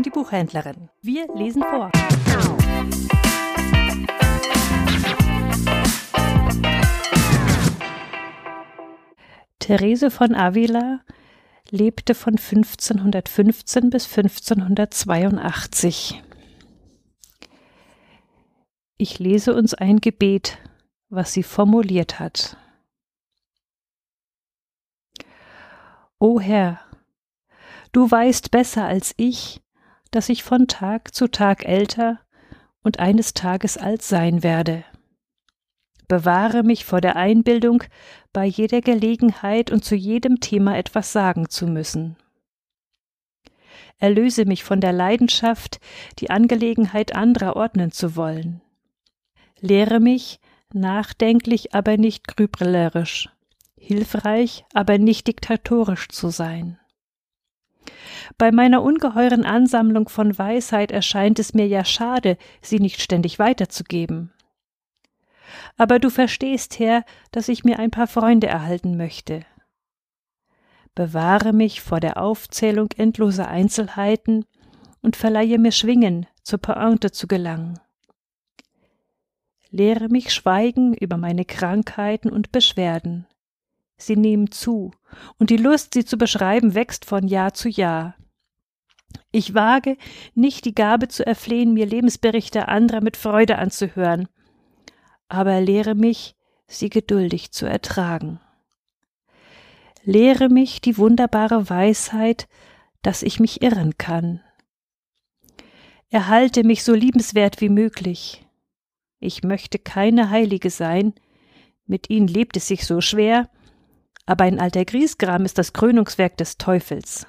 Buchhändlerin. Wir lesen vor. Therese von Avila lebte von 1515 bis 1582. Ich lese uns ein Gebet, was sie formuliert hat. O Herr, du weißt besser als ich, dass ich von Tag zu Tag älter und eines Tages alt sein werde. Bewahre mich vor der Einbildung, bei jeder Gelegenheit und zu jedem Thema etwas sagen zu müssen. Erlöse mich von der Leidenschaft, die Angelegenheit anderer ordnen zu wollen. Lehre mich, nachdenklich, aber nicht grüblerisch, hilfreich, aber nicht diktatorisch zu sein. Bei meiner ungeheuren Ansammlung von Weisheit erscheint es mir ja schade, sie nicht ständig weiterzugeben. Aber du verstehst, Herr, dass ich mir ein paar Freunde erhalten möchte. Bewahre mich vor der Aufzählung endloser Einzelheiten und verleihe mir Schwingen, zur Pointe zu gelangen. Lehre mich schweigen über meine Krankheiten und Beschwerden. Sie nehmen zu, und die Lust, sie zu beschreiben, wächst von Jahr zu Jahr. Ich wage nicht die Gabe zu erflehen, mir Lebensberichte anderer mit Freude anzuhören, aber lehre mich, sie geduldig zu ertragen. Lehre mich die wunderbare Weisheit, dass ich mich irren kann. Erhalte mich so liebenswert wie möglich. Ich möchte keine Heilige sein, mit ihnen lebt es sich so schwer, aber ein alter Griesgram ist das Krönungswerk des Teufels.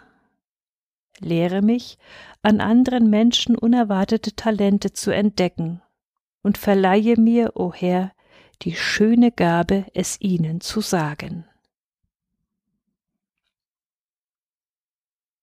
Lehre mich, an anderen Menschen unerwartete Talente zu entdecken und verleihe mir, o oh Herr, die schöne Gabe, es ihnen zu sagen.